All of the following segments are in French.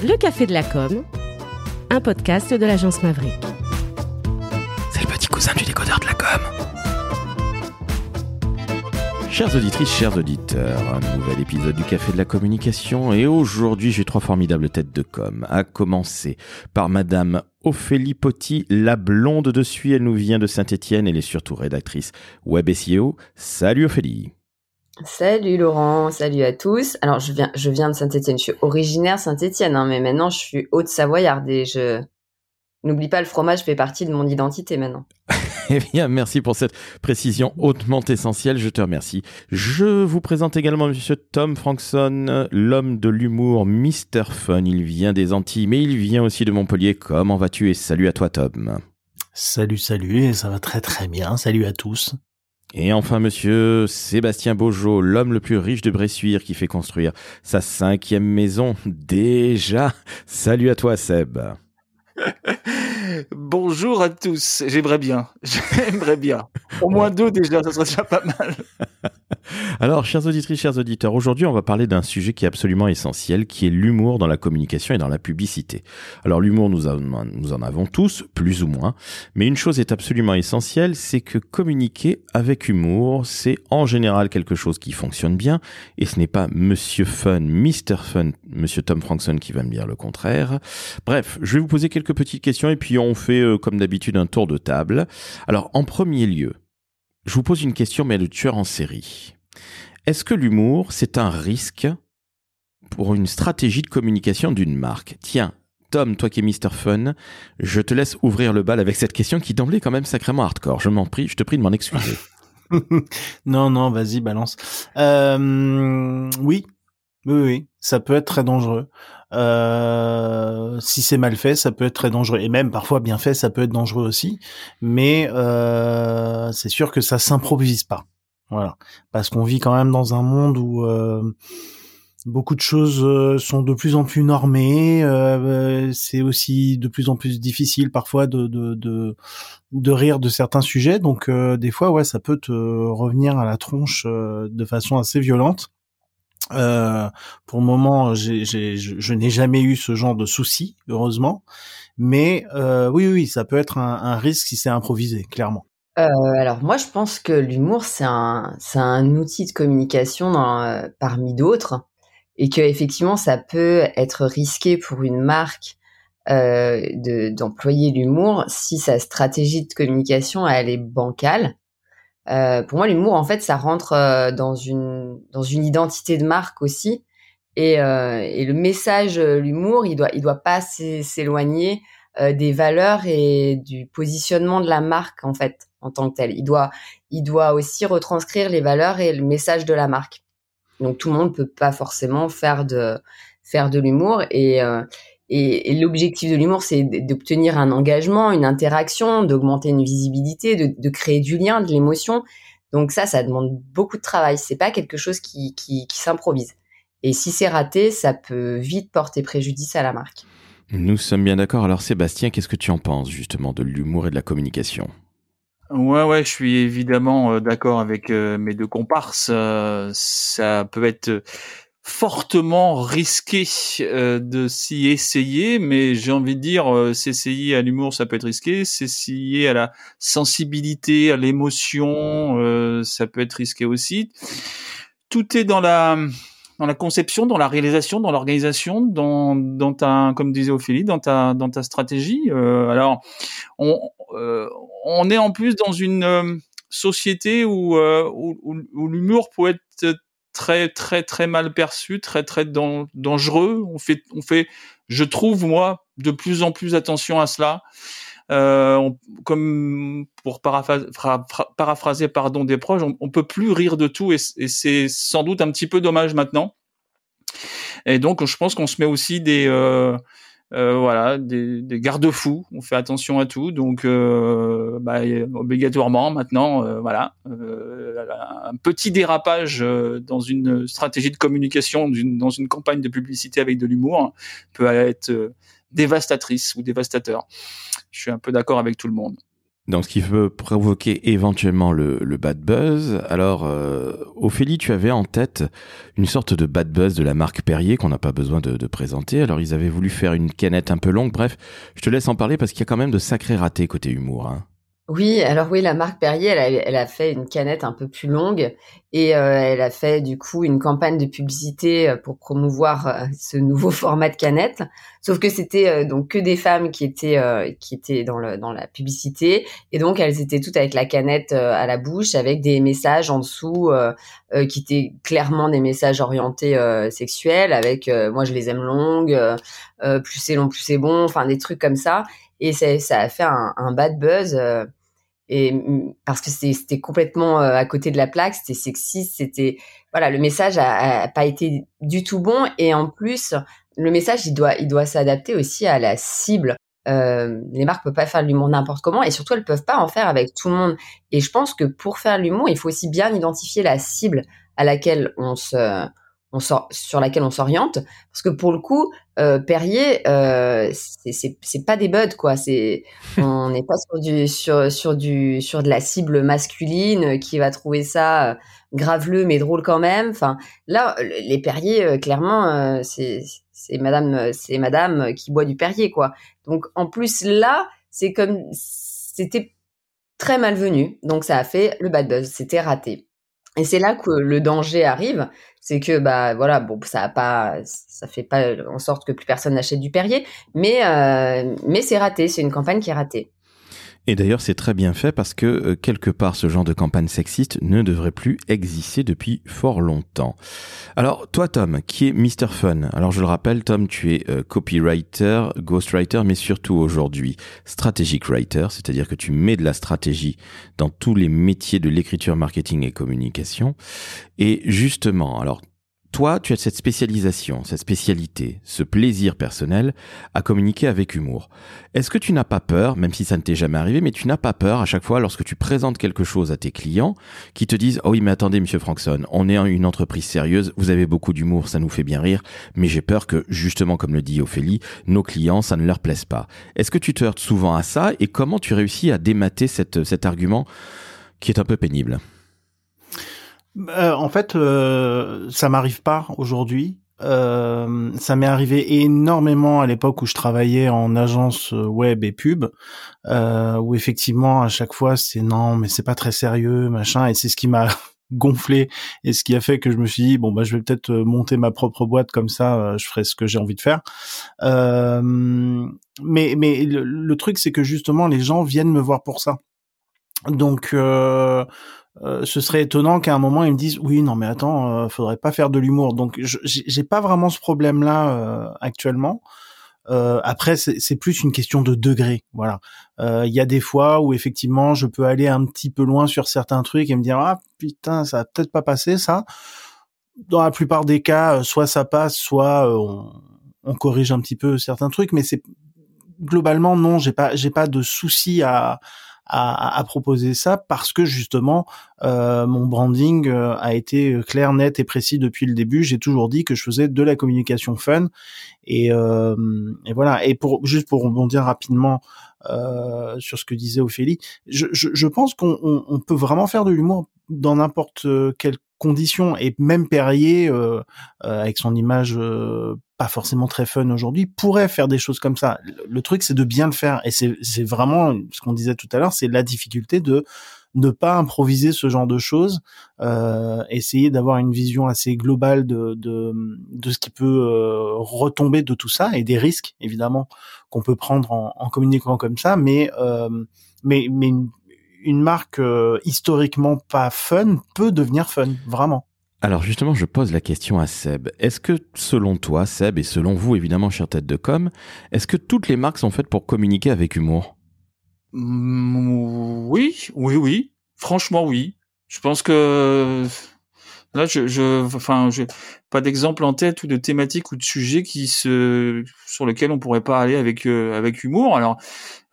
Le Café de la Com, un podcast de l'agence Maverick. C'est le petit cousin du décodeur de la com. Chères auditrices, chers auditeurs, un nouvel épisode du Café de la Communication et aujourd'hui j'ai trois formidables têtes de com. À commencer par Madame Ophélie Potti, la blonde de Suy, elle nous vient de Saint-Étienne, elle est surtout rédactrice web SEO. Salut Ophélie Salut Laurent, salut à tous. Alors je viens, je viens de Saint-Étienne, je suis originaire Saint-Étienne, hein, mais maintenant je suis haute-savoyarde et je n'oublie pas le fromage fait partie de mon identité maintenant. Eh bien, merci pour cette précision hautement essentielle, je te remercie. Je vous présente également Monsieur Tom Frankson, l'homme de l'humour Mr. Fun. Il vient des Antilles, mais il vient aussi de Montpellier. Comment vas-tu et salut à toi Tom? Salut, salut, et ça va très très bien. Salut à tous. Et enfin, monsieur Sébastien Beaujeau, l'homme le plus riche de Bressuire qui fait construire sa cinquième maison. Déjà. Salut à toi, Seb. Bonjour à tous. J'aimerais bien. J'aimerais bien. Au moins deux déjà, ça serait déjà pas mal. Alors, chers auditrices, chers auditeurs, aujourd'hui, on va parler d'un sujet qui est absolument essentiel, qui est l'humour dans la communication et dans la publicité. Alors, l'humour, nous, en- avons tous, plus ou moins. Mais une chose est absolument essentielle, c'est que communiquer avec humour, c'est en général quelque chose qui fonctionne bien. Et ce n'est pas Monsieur Fun, Mr. Fun, Monsieur Tom Frankson qui va me dire le contraire. Bref, je vais vous poser quelques petites questions et puis on fait, euh, comme d'habitude, un tour de table. Alors, en premier lieu, je vous pose une question, mais le tueur en série. Est-ce que l'humour, c'est un risque pour une stratégie de communication d'une marque? Tiens, Tom, toi qui es Mr. Fun, je te laisse ouvrir le bal avec cette question qui d'emblée est quand même sacrément hardcore. Je m'en prie, je te prie de m'en excuser. non, non, vas-y, balance. Euh, oui, oui, oui, ça peut être très dangereux. Euh, si c'est mal fait, ça peut être très dangereux. Et même parfois bien fait, ça peut être dangereux aussi. Mais euh, c'est sûr que ça s'improvise pas. Voilà, parce qu'on vit quand même dans un monde où euh, beaucoup de choses euh, sont de plus en plus normées. euh, c'est aussi de plus en plus difficile parfois de de, de rire de certains sujets. Donc euh, des fois, ouais, ça peut te revenir à la tronche euh, de façon assez violente. Euh, pour le moment, je, n'ai jamais eu ce genre de souci, heureusement. Mais euh, oui, oui, ça peut être un risque si c'est improvisé, clairement. Euh, alors moi je pense que l'humour c'est un, c'est un outil de communication euh, parmi d'autres et que effectivement ça peut être risqué pour une marque euh, de, d'employer l'humour si sa stratégie de communication elle est bancale. Pour moi l'humour en fait ça rentre dans une dans une identité de marque aussi et, et le message l'humour il doit il doit pas s'é- s'éloigner euh, des valeurs et du positionnement de la marque en fait en tant que tel. Il doit, il doit aussi retranscrire les valeurs et le message de la marque. Donc tout le monde peut pas forcément faire de faire de l'humour et euh, et, l'objectif de l'humour c'est d'obtenir un engagement, une interaction, d'augmenter une visibilité, de, créer du lien, de l'émotion. Donc ça, ça demande beaucoup de travail. C'est pas quelque chose qui, qui s'improvise. Et si c'est raté, ça peut vite porter préjudice à la marque. Nous sommes bien d'accord. Alors Sébastien, qu'est-ce que tu en penses justement de l'humour et de la communication? Ouais, ouais, je suis évidemment euh, d'accord avec euh, mes deux comparses. Euh, ça peut être fortement risqué de s'y essayer, mais j'ai envie de dire, s'essayer à l'humour, ça peut être risqué. S'essayer à la sensibilité, à l'émotion, ça peut être risqué aussi. Tout est dans la dans la conception, dans la réalisation, dans l'organisation, dans, dans ta, comme disait Ophélie, dans ta, dans ta stratégie. Euh, alors, on, euh, on est en plus dans une euh, société où, euh, où, où- où l'humour peut être très, très, très mal perçu, très, très dan- dangereux. On fait, on fait, je trouve moi, de plus en plus attention à cela. Euh, comme pour paraphraser, pardon des proches, on, on peut plus rire de tout et, c'est sans doute un petit peu dommage maintenant. Et donc, je pense qu'on se met aussi des euh, euh, voilà des, des garde-fous. On fait attention à tout. Donc, euh, bah, obligatoirement maintenant, euh, voilà, euh, un petit dérapage euh, dans une stratégie de communication, dans une campagne de publicité avec de l'humour peut être dévastatrice ou dévastateur. Je suis un peu d'accord avec tout le monde. Donc, ce qui peut provoquer éventuellement le, bad buzz. Alors, euh, Ophélie, tu avais en tête une sorte de bad buzz de la marque Perrier qu'on n'a pas besoin de, présenter. Alors, ils avaient voulu faire une canette un peu longue. Bref, je te laisse en parler parce qu'il y a quand même de sacrés ratés côté humour. Hein. Oui, alors oui, la marque Perrier, elle a, elle a, fait une canette un peu plus longue et euh, elle a fait du coup une campagne de publicité euh, pour promouvoir euh, ce nouveau format de canette. Sauf que c'était donc que des femmes qui étaient qui étaient dans le dans la publicité et donc elles étaient toutes avec la canette à la bouche avec des messages en dessous qui étaient clairement des messages orientés sexuels avec moi je les aime longues, plus c'est long plus c'est bon, enfin des trucs comme ça et ça, ça a fait un, un bad buzz et parce que c'était complètement euh, à côté de la plaque, c'était sexiste, c'était voilà, le message a, pas été du tout bon et en plus le message il doit il doit s'adapter aussi à la cible. Euh, les marques peuvent pas faire de l'humour n'importe comment et surtout elles peuvent pas en faire avec tout le monde. Et je pense que pour faire l'humour, il faut aussi bien identifier la cible à laquelle on se on sort, sur laquelle on s'oriente parce que pour le coup euh, Perrier euh, c'est pas des buds quoi. C'est on n'est pas sur du sur sur du sur de la cible masculine qui va trouver ça euh, graveleux mais drôle quand même. Enfin là les Perrier euh, clairement euh, c'est c'est madame c'est madame qui boit du Perrier quoi. Donc en plus là c'est comme c'était très malvenu. Donc ça a fait le bad buzz. C'était raté et c'est là que le danger arrive, c'est que bah voilà, bon, ça a pas, ça fait pas en sorte que plus personne n'achète du Perrier, mais euh, mais c'est raté, c'est une campagne qui est ratée. Et d'ailleurs, c'est très bien fait parce que euh, quelque part, ce genre de campagne sexiste ne devrait plus exister depuis fort longtemps. Alors, toi, Tom, qui est Mr. Fun? Alors, je le rappelle, Tom, tu es euh, copywriter, ghostwriter, mais surtout aujourd'hui strategic writer, c'est-à-dire que tu mets de la stratégie dans tous les métiers de l'écriture, marketing et communication. Et justement, alors, toi, tu as cette spécialisation, cette spécialité, ce plaisir personnel à communiquer avec humour. Est-ce que tu n'as pas peur, même si ça ne t'est jamais arrivé, mais tu n'as pas peur à chaque fois lorsque tu présentes quelque chose à tes clients qui te disent "Oh oui, mais attendez monsieur Frankson, on est une entreprise sérieuse, vous avez beaucoup d'humour, ça nous fait bien rire, mais j'ai peur que justement comme le dit Ophélie, nos clients ça ne leur plaise pas." Est-ce que tu te heurtes souvent à ça et comment tu réussis à démater cet argument qui est un peu pénible? Euh, en fait, euh, ça m'arrive pas aujourd'hui. Euh, ça m'est arrivé énormément à l'époque où je travaillais en agence web et pub, euh, où effectivement à chaque fois c'est non mais c'est pas très sérieux machin et c'est ce qui m'a gonflé et ce qui a fait que je me suis dit bon bah je vais peut-être monter ma propre boîte comme ça je ferai ce que j'ai envie de faire. mais mais le, le truc c'est que justement les gens viennent me voir pour ça. Donc euh, euh, ce serait étonnant qu'à un moment ils me disent oui non mais attends euh, faudrait pas faire de l'humour. Donc j'ai pas vraiment ce problème là euh, actuellement. Euh, après c'est plus une question de degré voilà. Il y a des fois où effectivement je peux aller un petit peu loin sur certains trucs et me dire ah putain ça a peut-être pas passé ça. Dans la plupart des cas soit ça passe soit on, on corrige un petit peu certains trucs mais c'est globalement non j'ai pas j'ai pas de souci à à, à, proposer ça parce que justement euh, mon branding euh, a été clair, net et précis depuis le début. J'ai toujours dit que je faisais de la communication fun et, euh, et voilà. Et pour juste pour rebondir rapidement euh, sur ce que disait Ophélie, je, je, je pense qu'on on, on peut vraiment faire de l'humour dans n'importe quelle condition et même Perrier euh, avec son image pas forcément très fun aujourd'hui, pourrait faire des choses comme ça. Le, truc, c'est de bien le faire. Et c'est vraiment ce qu'on disait tout à l'heure, c'est la difficulté de ne pas improviser ce genre de choses, euh, essayer d'avoir une vision assez globale de, de, de ce qui peut euh, retomber de tout ça et des risques évidemment qu'on peut prendre en, en, communiquant comme ça, mais euh, mais mais une, une marque euh, historiquement pas fun peut devenir fun vraiment. Alors justement, je pose la question à Seb. Est-ce que selon toi, Seb, et selon vous évidemment, chère tête de com, est-ce que toutes les marques sont faites pour communiquer avec humour? Mmh, Oui, oui, oui. Franchement, oui. Je pense que là, je, je enfin, j'ai pas d'exemple en tête ou de thématique ou de sujet qui se sur lequel on pourrait pas aller avec euh, avec humour. Alors,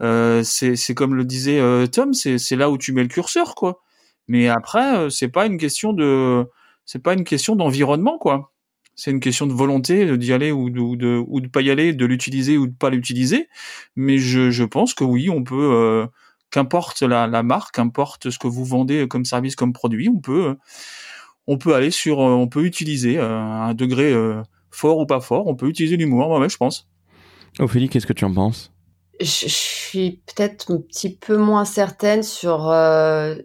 euh, c'est comme le disait euh, Tom, c'est c'est là où tu mets le curseur, quoi. Mais après, euh, c'est pas une question de c'est pas une question d'environnement, quoi. C'est une question de volonté d'y aller ou de, ou de, ou de pas y aller, de l'utiliser ou de pas l'utiliser. Mais je, je pense que oui, on peut, euh, qu'importe la, la marque, qu'importe ce que vous vendez comme service, comme produit, on peut, on peut aller sur, on peut utiliser un degré fort ou pas fort, on peut utiliser l'humour, moi, je pense. Ophélie, qu'est-ce que tu en penses? Je, suis peut-être un petit peu moins certaine sur. Euh,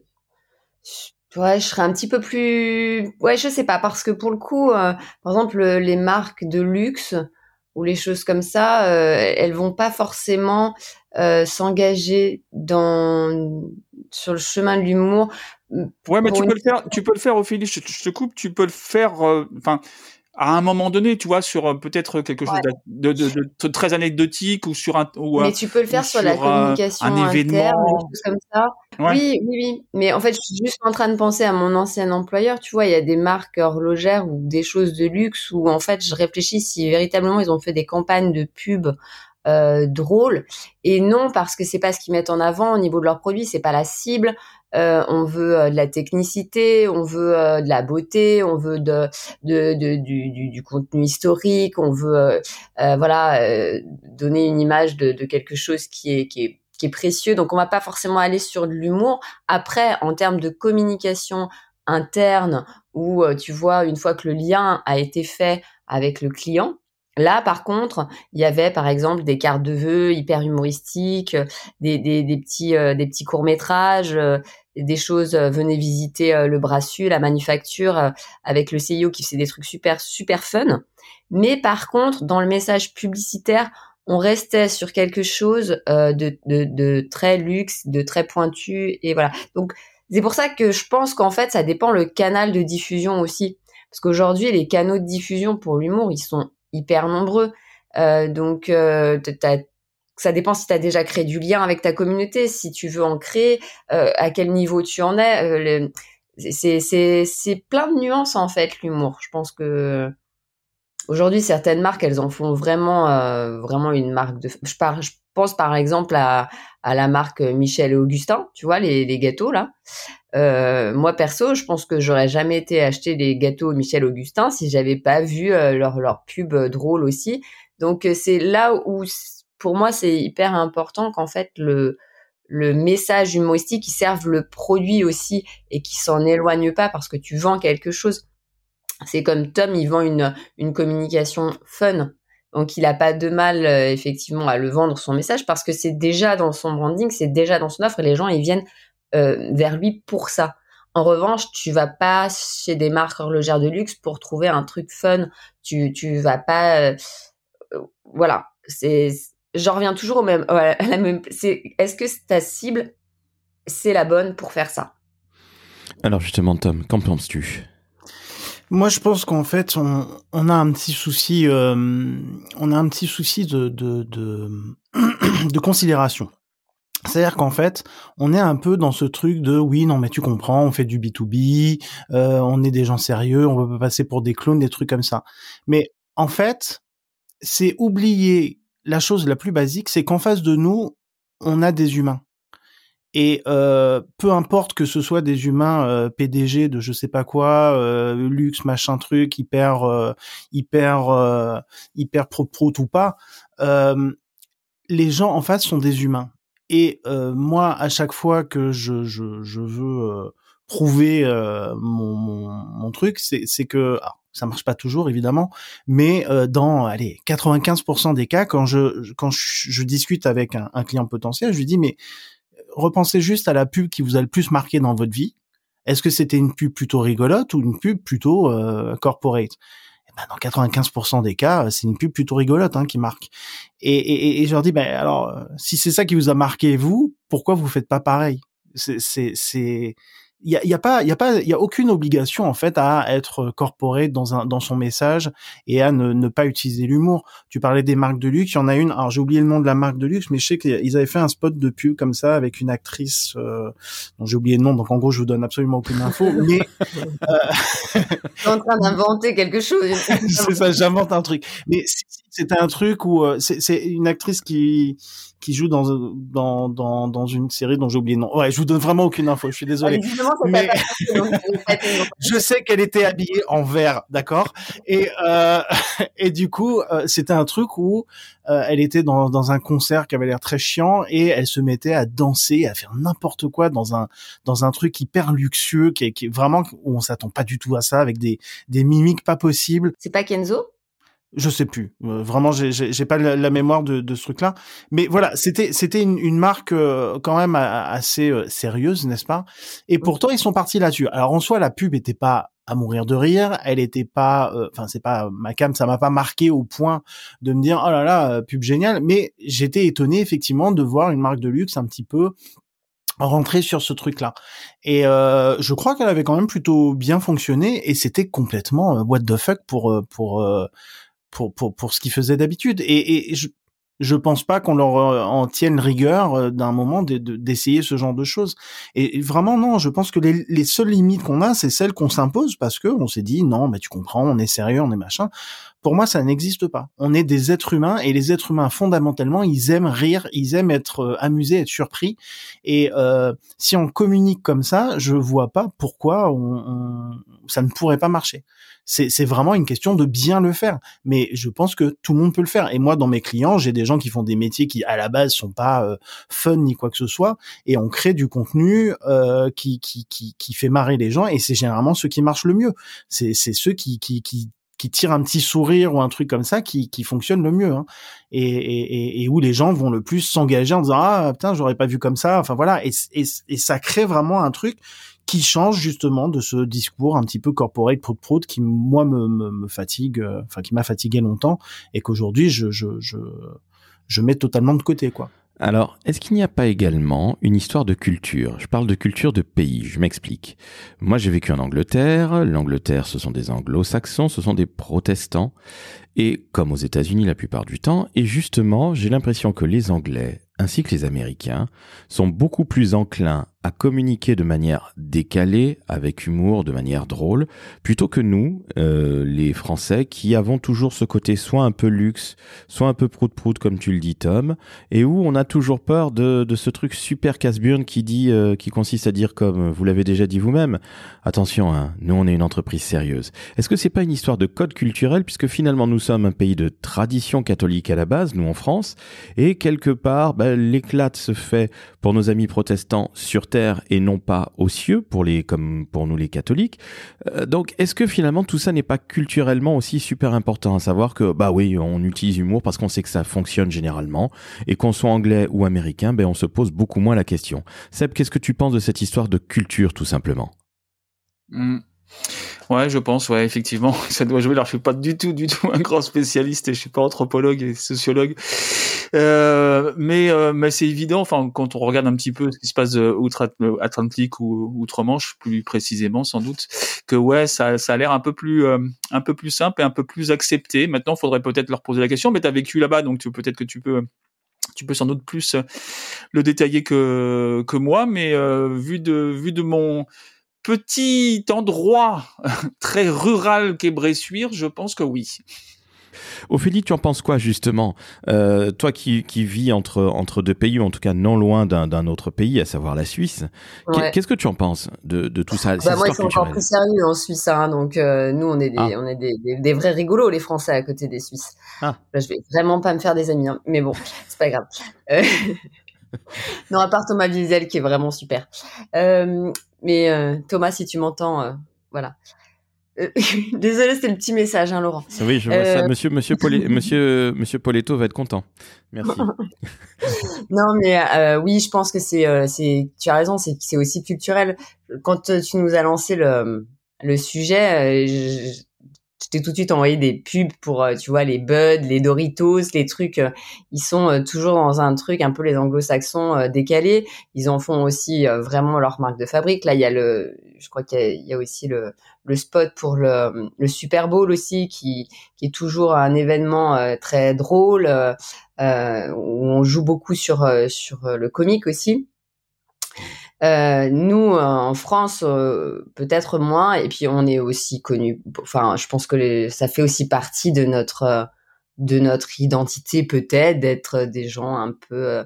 ouais, je serais un petit peu plus. Ouais, je sais pas parce que pour le coup, euh, par exemple, les marques de luxe ou les choses comme ça, euh, elles vont pas forcément euh, s'engager dans sur le chemin de l'humour. Ouais, mais tu peux le faire. Tu peux le faire, Ophélie. Je, je te coupe. Tu peux le faire. Euh, enfin à un moment donné, tu vois, sur euh, peut-être quelque chose de, de, de, très anecdotique ou sur un. Ou, mais tu peux le faire sur, la communication un interne, événement. Des choses comme ça. Oui, oui, oui. Mais en fait, je suis juste en train de penser à mon ancien employeur. Tu vois, il y a des marques horlogères ou des choses de luxe où en fait, je réfléchis si véritablement ils ont fait des campagnes de pub euh, drôles et non parce que c'est pas ce qu'ils mettent en avant au niveau de leurs produits, c'est pas la cible. Euh, on veut euh, de la technicité, on veut euh, de la beauté, on veut de, du, contenu historique, on veut voilà donner une image de, de, quelque chose qui est, qui est qui est précieux. Donc on va pas forcément aller sur de l'humour. Après, en termes de communication interne, où tu vois une fois que le lien a été fait avec le client, Là, par contre, il y avait par exemple des cartes de vœux hyper humoristiques, des, des, des petits, des petits courts métrages, des choses, euh, venez visiter euh, le Brassus, la manufacture, euh, avec le CIO qui fait des trucs super, super fun. Mais par contre, dans le message publicitaire, on restait sur quelque chose de, de, de, très luxe, de très pointu, et voilà. Donc, c'est pour ça que je pense qu'en fait, ça dépend le canal de diffusion aussi. Parce qu'aujourd'hui, les canaux de diffusion pour l'humour, ils sont hyper nombreux. Euh, donc, euh, ça dépend si tu as déjà créé du lien avec ta communauté, si tu veux en créer, euh, à quel niveau tu en es. Euh, c'est plein de nuances en fait l'humour. Je pense que aujourd'hui certaines marques elles en font vraiment euh, vraiment une marque de. Je, je pense par exemple à, à la marque Michel et Augustin, tu vois les, les gâteaux là. Euh, moi perso, je pense que j'aurais jamais été acheter les gâteaux Michel Augustin si j'avais pas vu leur leur pub drôle aussi. Donc c'est là où pour moi, c'est hyper important qu'en fait le le message humoristique qui serve le produit aussi et qui s'en éloigne pas parce que tu vends quelque chose. C'est comme Tom, il vend une communication fun. Donc il a pas de mal euh, effectivement à le vendre son message parce que c'est déjà dans son branding, c'est déjà dans son offre et les gens ils viennent euh, vers lui pour ça. En revanche, tu vas pas chez des marques horlogères de luxe pour trouver un truc fun. Tu tu vas pas euh, voilà, c'est j'en reviens toujours au même, à la même. Est-ce que ta cible, c'est la bonne pour faire ça? Alors justement, Tom, qu'en penses-tu? Moi, je pense qu'en fait, on, on, a un petit souci, euh, on a un petit souci de de, de, de considération. C'est-à-dire qu'en fait, on est un peu dans ce truc de oui, non, mais tu comprends, on fait du B2B, euh, on est des gens sérieux, on va pas passer pour des clones, des trucs comme ça. Mais en fait, c'est oublier la chose la plus basique, c'est qu'en face de nous, on a des humains. Et euh, peu importe que ce soit des humains euh, PDG de je sais pas quoi, euh, luxe machin truc, hyper euh, hyper euh, hyper pro pro ou pas, les gens en face sont des humains. Et moi, à chaque fois que je je, je veux prouver mon, mon, mon truc, c'est que ça marche pas toujours évidemment, mais euh, dans allez 95% des cas, quand je quand je, discute avec un, client potentiel, je lui dis mais euh, repensez juste à la pub qui vous a le plus marqué dans votre vie. Est-ce que c'était une pub plutôt rigolote ou une pub plutôt euh, corporate? Eh ben, Dans 95% des cas, c'est une pub plutôt rigolote hein, qui marque. Et, et, et, je leur dis ben alors si c'est ça qui vous a marqué vous, pourquoi vous faites pas pareil? C'est c'est il y a, y a, pas il y a pas il y a aucune obligation en fait à être corporé dans un dans son message et à ne, ne pas utiliser l'humour. Tu parlais des marques de luxe, il y en a une. Alors j'ai oublié le nom de la marque de luxe, mais je sais qu'ils avaient fait un spot de pub comme ça avec une actrice euh, dont j'ai oublié le nom. Donc en gros, je vous donne absolument aucune info. mais euh... en train d'inventer quelque chose. c'est ça, j'invente un truc. Mais c'était un truc où euh, c'est une actrice qui qui joue dans dans dans, dans une série dont j'ai oublié le nom. Ouais, je vous donne vraiment aucune info. Je suis désolé. Mais je sais qu'elle était habillée en vert, d'accord? Et euh, et du coup, euh, c'était un truc où euh, elle était dans dans un concert qui avait l'air très chiant et elle se mettait à danser, à faire n'importe quoi dans un dans un truc hyper luxueux qui est, qui est vraiment où on s'attend pas du tout à ça avec des des mimiques pas possibles. C'est pas Kenzo? Je sais plus. Euh, vraiment, j'ai pas la, mémoire de, de ce truc-là. Mais voilà, c'était c'était une, une marque euh, quand même assez euh, sérieuse, n'est-ce pas? Et pourtant, ils sont partis là-dessus. Alors en soi, la pub était pas à mourir de rire. Elle était pas, enfin c'est pas ma cam, ça m'a pas marqué au point de me dire oh là là, pub génial. Mais j'étais étonné effectivement de voir une marque de luxe un petit peu rentrer sur ce truc-là. Et euh, je crois qu'elle avait quand même plutôt bien fonctionné et c'était complètement what the fuck pour pour pour pour pour ce qu'ils faisaient d'habitude. Et, et je je pense pas qu'on leur euh, en tienne rigueur euh, d'un moment d'essayer ce genre de choses. Et, vraiment non, je pense que les, les seules limites qu'on a, c'est celles qu'on s'impose parce que on s'est dit non, mais tu comprends, on est sérieux, on est machin. Pour moi, ça n'existe pas. On est des êtres humains et les êtres humains fondamentalement, ils aiment rire, ils aiment être euh, amusés, être surpris. Et euh, si on communique comme ça, je vois pas pourquoi on, on, ça ne pourrait pas marcher c'est vraiment une question de bien le faire. Mais je pense que tout le monde peut le faire. Et moi, dans mes clients, j'ai des gens qui font des métiers qui, à la base, sont pas euh, fun ni quoi que ce soit, et on crée du contenu euh, qui, qui, qui, qui fait marrer les gens. Et c'est généralement ceux qui marchent le mieux. C'est ceux qui, qui, qui qui tirent un petit sourire ou un truc comme ça qui, qui fonctionne le mieux hein. et, et, et, où les gens vont le plus s'engager en disant ah putain j'aurais pas vu comme ça enfin voilà et, et, et ça crée vraiment un truc qui change justement de ce discours un petit peu corporate prout prout qui moi me, me, fatigue, euh, enfin qui m'a fatigué longtemps et qu'aujourd'hui je, je, je, je mets totalement de côté quoi. Alors, est-ce qu'il n'y a pas également une histoire de culture? Je parle de culture de pays, je m'explique. Moi, j'ai vécu en Angleterre. L'Angleterre, ce sont des anglo-saxons, ce sont des protestants. Et comme aux États-Unis la plupart du temps, et justement, j'ai l'impression que les Anglais ainsi que les Américains sont beaucoup plus enclins à communiquer de manière décalée, avec humour, de manière drôle, plutôt que nous, euh, les Français, qui avons toujours ce côté soit un peu luxe, soit un peu prout-prout, comme tu le dis, Tom, et où on a toujours peur de, ce truc super casse-burne qui dit, euh, qui consiste à dire, comme vous l'avez déjà dit vous-même, attention, hein, nous on est une entreprise sérieuse. Est-ce que c'est pas une histoire de code culturel, puisque finalement nous sommes un pays de tradition catholique à la base, nous en France, et quelque part, bah, l'éclate se fait pour nos amis protestants sur terre et non pas aux cieux pour les comme pour nous les catholiques. Euh, donc est-ce que finalement tout ça n'est pas culturellement aussi super important à savoir que bah oui, on utilise humour parce qu'on sait que ça fonctionne généralement et qu'on soit anglais ou américain, ben on se pose beaucoup moins la question. Seb, qu'est-ce que tu penses de cette histoire de culture tout simplement? Mmh. Ouais, je pense, ouais, effectivement, ça doit jouer. Alors, je suis pas du tout, du tout un grand spécialiste et je suis pas anthropologue et sociologue. Euh, mais euh, mais c'est évident. Enfin, quand on regarde un petit peu ce qui se passe euh, outre-Atlantique ou outre-Manche, plus précisément, sans doute, que ouais, ça, ça a l'air un peu plus un peu plus simple et un peu plus accepté. Maintenant, faudrait peut-être leur poser la question. Mais tu as vécu là-bas, donc peut-être que tu peux tu peux sans doute plus le détailler que que moi. Mais vu de vu de mon petit endroit très rural qu'est Bressuire, je pense que oui. Ophélie, tu en penses quoi justement? Euh, Toi qui, qui vis entre, entre deux pays, ou en tout cas non loin d'un autre pays, à savoir la Suisse, qu'est-ce que tu en penses de, de tout ça? Bah Moi, ils sont encore plus sérieux en Suisse. Hein, donc, euh, nous, on est, des, ah. on est des, des, vrais rigolos, les Français, à côté des Suisses. Ah. Là, je vais vraiment pas me faire des amis, hein, mais bon, c'est pas grave. Euh, non, à part Thomas Wiesel, qui est vraiment super. Euh, mais euh, Thomas, si tu m'entends, euh, voilà. Euh, désolé, c'était le petit message, hein, Laurent. Oui, je vois ça. Monsieur, monsieur, monsieur, monsieur Poletto va être content. Merci. non, mais oui, je pense que c'est, c'est, tu as raison, c'est, c'est aussi culturel. Quand tu nous as lancé le, le sujet, je, t'ai tout de suite envoyé des pubs pour, euh, tu vois, les Bud, les Doritos, les trucs. Euh, ils sont euh, toujours dans un truc un peu les anglo-saxons décalés. Ils en font aussi vraiment leur marque de fabrique. Là, il y a le, je crois qu'il y, a aussi le, spot pour le, Super Bowl aussi, qui, est toujours un événement très drôle, où on joue beaucoup sur, sur le comique aussi. Euh, nous, euh, en France, euh, peut-être moins. Et puis, on est aussi connu. Enfin, je pense que ça fait aussi partie de notre de notre identité peut-être d'être des gens un peu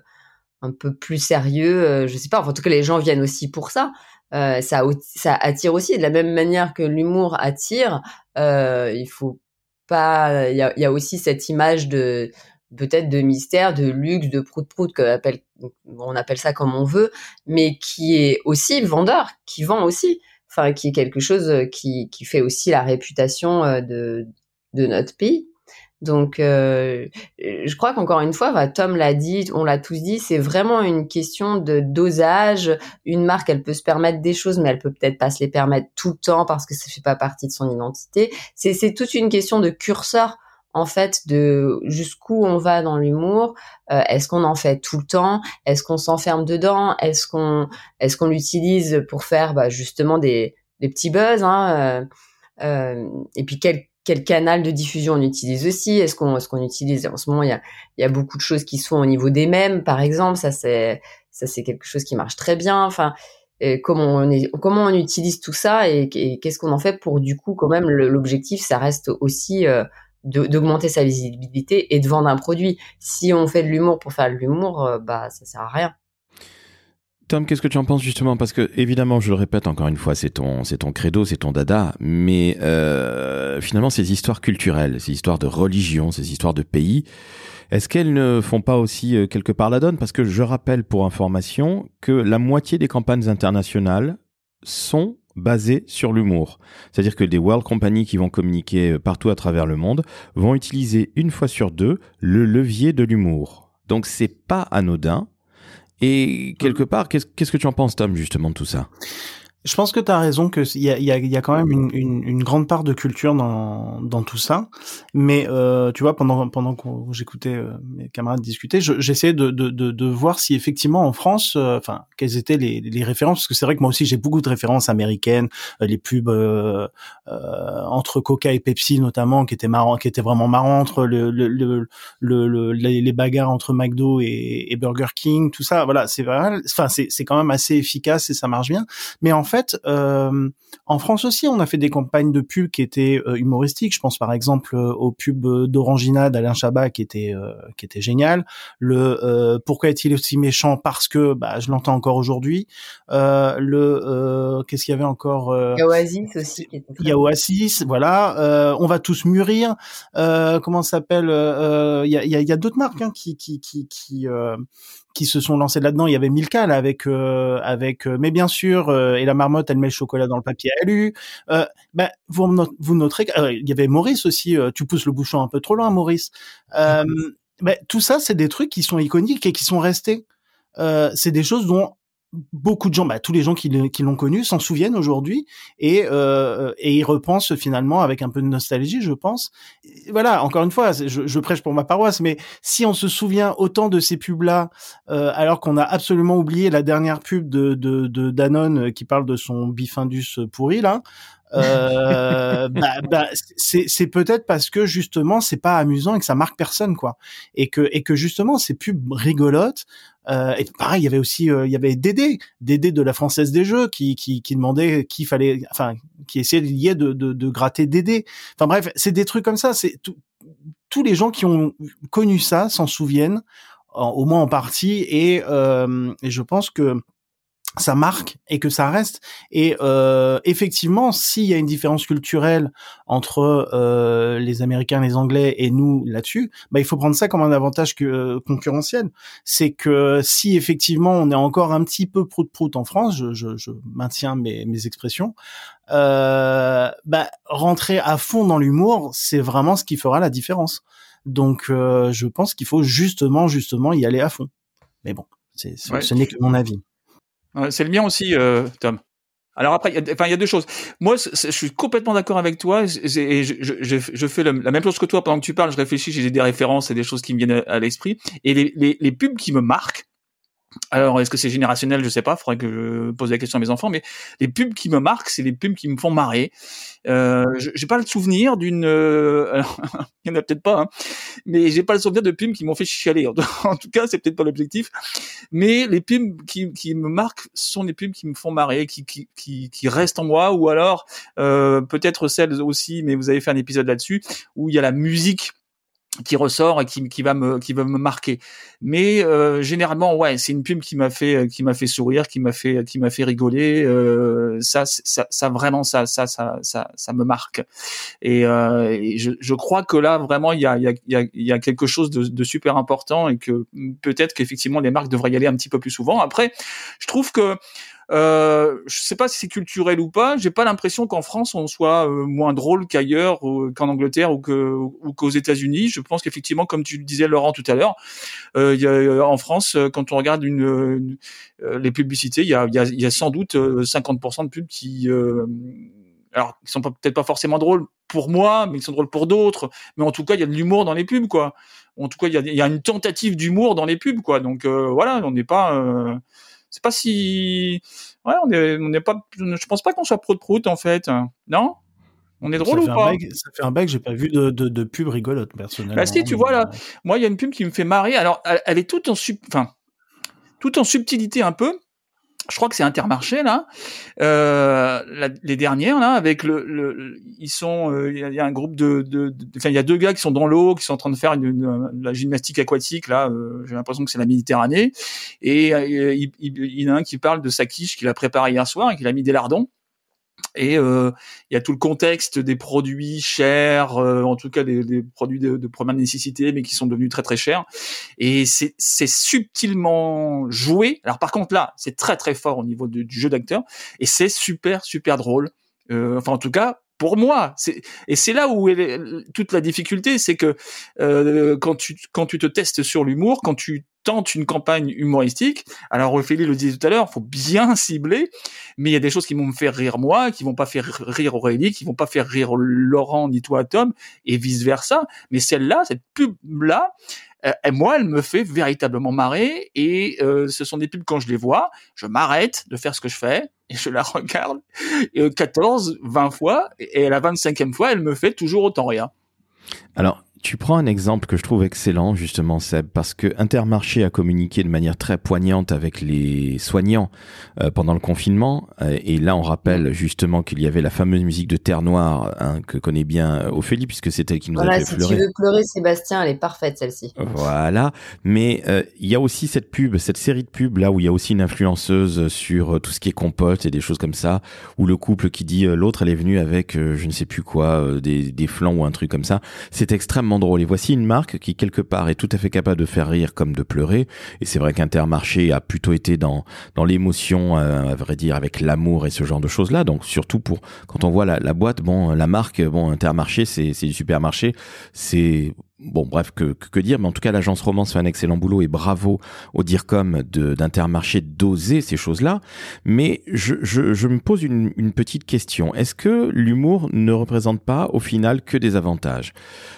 un peu plus sérieux. je sais pas. en tout cas, les gens viennent aussi pour ça. ça, ça attire aussi de la même manière que l'humour attire. il faut pas. Il y a, y a, aussi cette image de peut-être de mystère, de luxe, de prout-prout, appelle, on appelle ça comme on veut, mais qui est aussi vendeur, qui vend aussi, enfin qui est quelque chose qui, qui fait aussi la réputation euh, de, notre pays. Donc, euh, je crois qu'encore une fois, Tom l'a dit, on l'a tous dit, c'est vraiment une question de dosage. Une marque, elle peut se permettre des choses, mais elle peut peut-être pas se les permettre tout le temps parce que ça fait pas partie de son identité. C'est toute une question de curseur en fait de jusqu'où on va dans l'humour. Euh, est-ce qu'on en fait tout le temps? Est-ce qu'on s'enferme dedans? Est-ce qu'on est-ce qu'on l'utilise pour faire bah, justement des, des petits buzz hein, euh, euh, Et puis quel quel canal de diffusion on utilise aussi? Est-ce qu'on est-ce qu'on utilise en ce moment il y a il y a beaucoup de choses qui sont au niveau des mêmes par exemple ça c'est ça c'est quelque chose qui marche très bien enfin comment on est, comment on utilise tout ça et, qu'est-ce qu'on en fait pour du coup quand même l'objectif ça reste aussi d'augmenter sa visibilité et de vendre un produit. Si on fait de l'humour pour faire de l'humour, euh, bah ça sert à rien. Tom, qu'est-ce que tu en penses justement? Parce que évidemment, je le répète encore une fois, c'est ton, c'est ton credo, c'est ton dada, mais euh, finalement, ces histoires culturelles, ces histoires de religion, ces histoires de pays, est-ce qu'elles ne font pas aussi euh, quelque part la donne? Parce que je rappelle pour information que la moitié des campagnes internationales sont basé sur l'humour. C'est-à-dire que des world companies qui vont communiquer euh, partout à travers le monde vont utiliser une fois sur deux le levier de l'humour. Donc c'est pas anodin. Et quelque part, qu'est-ce que tu en penses, Tom, justement, de tout ça? Je pense que tu as raison que il y a, y, a, y a, quand même une, une, une, grande part de culture dans, dans tout ça. Mais euh, tu vois, pendant pendant que j'écoutais euh, mes camarades discuter, j'essayais de, de, de, de, voir si effectivement en France, euh, enfin, quelles étaient les, les références, parce que c'est vrai que moi aussi j'ai beaucoup de références américaines, euh, les pubs entre Coca et Pepsi notamment, qui étaient marrants, qui étaient vraiment marrants, entre le, le, le, le les, bagarres entre McDo et, Burger King, tout ça. Voilà, c'est. Enfin, c'est quand même assez efficace et ça marche bien. Mais fait, euh, en France aussi, on a fait des campagnes de pub qui étaient euh, humoristiques. Je pense par exemple euh, aux pubs d'Orangina d'Alain Chabat qui était qui était génial. Le pourquoi est-il aussi méchant? Parce que bah, je l'entends encore aujourd'hui. le qu'est-ce qu'il y avait encore Il y a Oasis aussi. Il y a Oasis, voilà. on va tous mûrir. comment ça s'appelle? Il y a, y a, d'autres marques hein, qui qui qui qui qui se sont lancés là-dedans. Il y avait Milka là avec euh, avec euh, mais bien sûr euh, et la marmotte elle met le chocolat dans le papier alu. Euh, ben vous vous noterez il y avait Maurice aussi. tu pousses le bouchon un peu trop loin, Maurice. Euh, ben, tout ça c'est des trucs qui sont iconiques et qui sont restés. c'est des choses dont beaucoup de gens, bah, tous les gens qui, l'ont connu s'en souviennent aujourd'hui et, euh, et ils repensent finalement avec un peu de nostalgie, je pense. voilà, encore une fois, je, je, prêche pour ma paroisse, mais si on se souvient autant de ces pubs-là, euh, alors qu'on a absolument oublié la dernière pub de, de, de Danone qui parle de son bifindus pourri là, euh, bah, bah, c'est peut-être parce que justement c'est pas amusant et que ça marque personne quoi. Et que et que justement ces pubs rigolotes euh, et pareil il y avait aussi euh, il y avait Dédé Dédé de la française des jeux qui qui, qui demandait qu'il fallait enfin qui essayait de, de, de gratter Dédé. Enfin bref c'est des trucs comme ça c'est tous les gens qui ont connu ça s'en souviennent au moins en partie et, euh, et je pense que ça marque et que ça reste. Et euh, effectivement, s'il y a une différence culturelle entre euh, les Américains, les Anglais et nous là-dessus, bah, il faut prendre ça comme un avantage que, euh, concurrentiel. C'est que si effectivement on est encore un petit peu prout-prout en France, je, je, je maintiens mes, mes expressions, euh, bah, rentrer à fond dans l'humour, c'est vraiment ce qui fera la différence. Donc, euh, je pense qu'il faut justement, justement y aller à fond. Mais bon, c'est, ce n'est que mon avis c'est le mien aussi, euh, Tom. Alors après, enfin, il y a deux choses. Moi, je suis complètement d'accord avec toi. Et je, fais la même chose que toi pendant que tu parles. Je réfléchis, j'ai des références et des choses qui me viennent à, l'esprit. Et les, pubs qui me marquent, alors, est-ce que c'est générationnel? Je sais pas. Faudrait que je pose la question à mes enfants. Mais les pubs qui me marquent, c'est les pubs qui me font marrer. Euh, j'ai pas le souvenir d'une. Euh, il y en a peut-être pas, hein, mais j'ai pas le souvenir de pubs qui m'ont fait chialer. En tout cas, c'est peut-être pas l'objectif. Mais les pubs qui, qui me marquent sont les pubs qui me font marrer, qui qui qui, qui restent en moi, ou alors euh, peut-être celles aussi. Mais vous avez fait un épisode là-dessus où il y a la musique qui ressort et qui, qui va me qui va me marquer. Mais euh, généralement ouais c'est une pub qui m'a fait qui m'a fait sourire qui m'a fait qui m'a fait rigoler. Euh, ça, ça ça vraiment ça ça ça ça, ça me marque. Et, euh, je, je crois que là vraiment il y a il y a il y a quelque chose de, de super important et que peut-être qu'effectivement les marques devraient y aller un petit peu plus souvent. Après je trouve que euh, je sais pas si c'est culturel ou pas. J'ai pas l'impression qu'en France on soit euh, moins drôle qu'ailleurs, qu'en Angleterre ou que ou qu'aux États-Unis. Je pense qu'effectivement, comme tu le disais Laurent tout à l'heure, euh, y a, euh, en France, euh, quand on regarde une, les publicités, il y a, y, a, y a sans doute 50% de pubs qui alors ils sont peut-être pas forcément drôles pour moi, mais ils sont drôles pour d'autres. Mais en tout cas, il y a de l'humour dans les pubs, quoi. En tout cas, il y a, y a, une tentative d'humour dans les pubs, quoi. Donc voilà, on n'est pas c'est pas si ouais on est on n'est pas je pense pas qu'on soit pro de prout en fait non? On est drôle ou pas? Ça fait un bac, j'ai pas vu de, de, de, pub rigolote personnellement. Bah si, tu vois là, moi il y a une pub qui me fait marrer. Alors elle, est toute en sub, enfin toute en subtilité un peu, je crois que c'est Intermarché là, euh, la, les dernières là, avec le, le ils sont, euh, il y, a un groupe de, de, enfin il y a deux gars qui sont dans l'eau, qui sont en train de faire une, une, la gymnastique aquatique là. Euh, J'ai l'impression que c'est la Méditerranée, et euh, il, il, y en a un qui parle de sa quiche qu'il a préparé hier soir et qu'il a mis des lardons. Et euh, il y a tout le contexte des produits chers, euh, en tout cas des, des produits de, de, première nécessité, mais qui sont devenus très très chers. Et c'est subtilement joué. Alors par contre là, c'est très très fort au niveau du jeu d'acteur, et c'est super super drôle. Euh, enfin en tout cas pour moi. Et c'est là où est toute la difficulté, c'est que euh, quand tu quand tu te testes sur l'humour, quand tu tentes une campagne humoristique, alors Ophélie le disait tout à l'heure, faut bien cibler, mais il y a des choses qui vont me faire rire moi, qui vont pas faire rire Aurélie, qui vont pas faire rire Laurent ni toi Tom, et vice versa. Mais celle-là, cette pub là, et moi, elle me fait véritablement marrer. Et euh, ce sont des pubs quand je les vois, je m'arrête de faire ce que je fais et je la regarde 14, 20 fois. Et à la 25e fois, elle me fait toujours autant rire. Alors, tu prends un exemple que je trouve excellent, justement, Seb, parce que Intermarché a communiqué de manière très poignante avec les soignants euh, pendant le confinement. Euh, et là, on rappelle justement qu'il y avait la fameuse musique de Terre Noire hein, que connaît bien euh, Ophélie, puisque c'est elle qui nous a fait si pleurer. Si tu veux pleurer, Sébastien, elle est parfaite, celle-ci. Voilà. Mais il y a aussi cette pub, cette série de pubs là où il y a aussi une influenceuse sur tout ce qui est compote et des choses comme ça, où le couple qui dit l'autre, elle est venue avec je ne sais plus quoi, des, des flancs ou un truc comme ça. C'est extrêmement drôle. Et voici une marque qui quelque part est tout à fait capable de faire rire comme de pleurer. Et c'est vrai qu'Intermarché a plutôt été dans dans l'émotion, euh, à vrai dire, avec l'amour et ce genre de choses là. Donc surtout pour quand on voit la, la boîte, bon, la marque, bon, Intermarché, c'est du supermarché, c'est bon, bref, que, que, dire, mais en tout cas, l'agence Romance fait un excellent boulot et bravo au DIRCOM d'Intermarché d'oser ces choses-là. Mais je, je, je, me pose une, une petite question. Est-ce que l'humour ne représente pas, au final, que des avantages?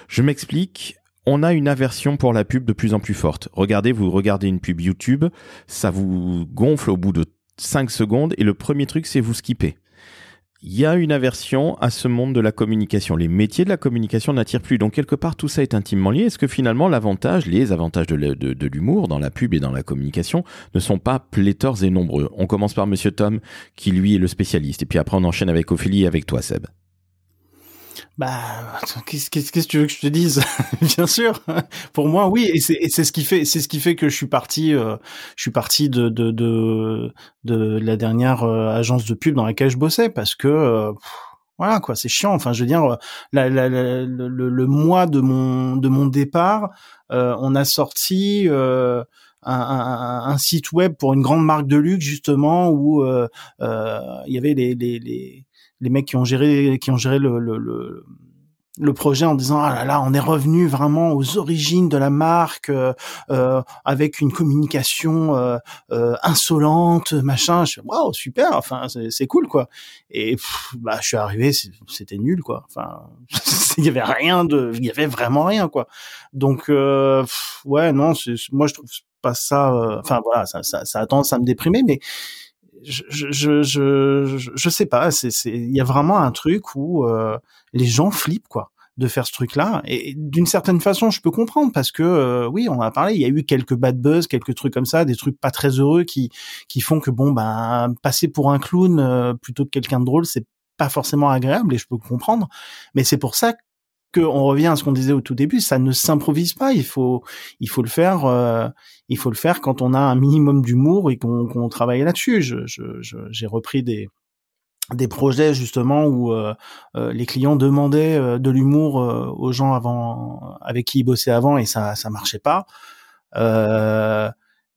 Je m'explique. On a une aversion pour la pub de plus en plus forte. Regardez, vous regardez une pub YouTube, ça vous gonfle au bout de 5 secondes et le premier truc, c'est vous skipper il y a une aversion à ce monde de la communication. Les métiers de la communication n'attirent plus. Donc quelque part, tout ça est intimement lié. Est-ce que finalement, l'avantage, les avantages de, l'humour dans la pub et dans la communication ne sont pas pléthores et nombreux? On commence par Monsieur Tom, qui lui est le spécialiste. Et puis après, on enchaîne avec Ophélie et avec toi, Seb. Bah, qu'est-ce que tu veux que je te dise? Bien sûr. Pour moi, oui, et c'est ce qui fait, c'est ce qui fait que je suis parti, euh, je suis parti de de de, de la dernière euh, agence de pub dans laquelle je bossais parce que euh, voilà quoi, c'est chiant. Enfin, je veux dire, la, la, le, le, mois de mon de mon départ, on a sorti. Un, un, un, site web pour une grande marque de luxe justement où il y avait les, les, les les mecs qui ont géré qui ont géré le, le, le, le projet en disant ah là là on est revenu vraiment aux origines de la marque euh, euh avec une communication euh, euh, insolente machin. Waouh super enfin c'est cool quoi. Et bah je suis arrivé c'était nul quoi. Enfin il y avait rien de il y avait vraiment rien quoi. Donc euh, ouais non moi je trouve pas ça enfin voilà ça, ça ça a tendance à me déprimer mais je, je, je, je, sais pas, c'est, c'est, il y a vraiment un truc où euh, les gens flippent quoi de faire ce truc-là. Et d'une certaine façon, je peux comprendre parce que euh, oui, on a parlé, il y a eu quelques bad buzz, quelques trucs comme ça, des trucs pas très heureux qui qui font que bon ben passer pour un clown euh, plutôt que quelqu'un de drôle, c'est pas forcément agréable et je peux comprendre. Mais c'est pour ça que on revient à ce qu'on disait au tout début, ça ne s'improvise pas. Il faut, il faut le faire. Euh, il faut le faire quand on a un minimum d'humour et qu'on travaille là-dessus. J'ai repris des des projets justement où euh, euh, les clients demandaient de l'humour aux gens avant avec qui ils bossaient avant et ça ça marchait pas. Euh,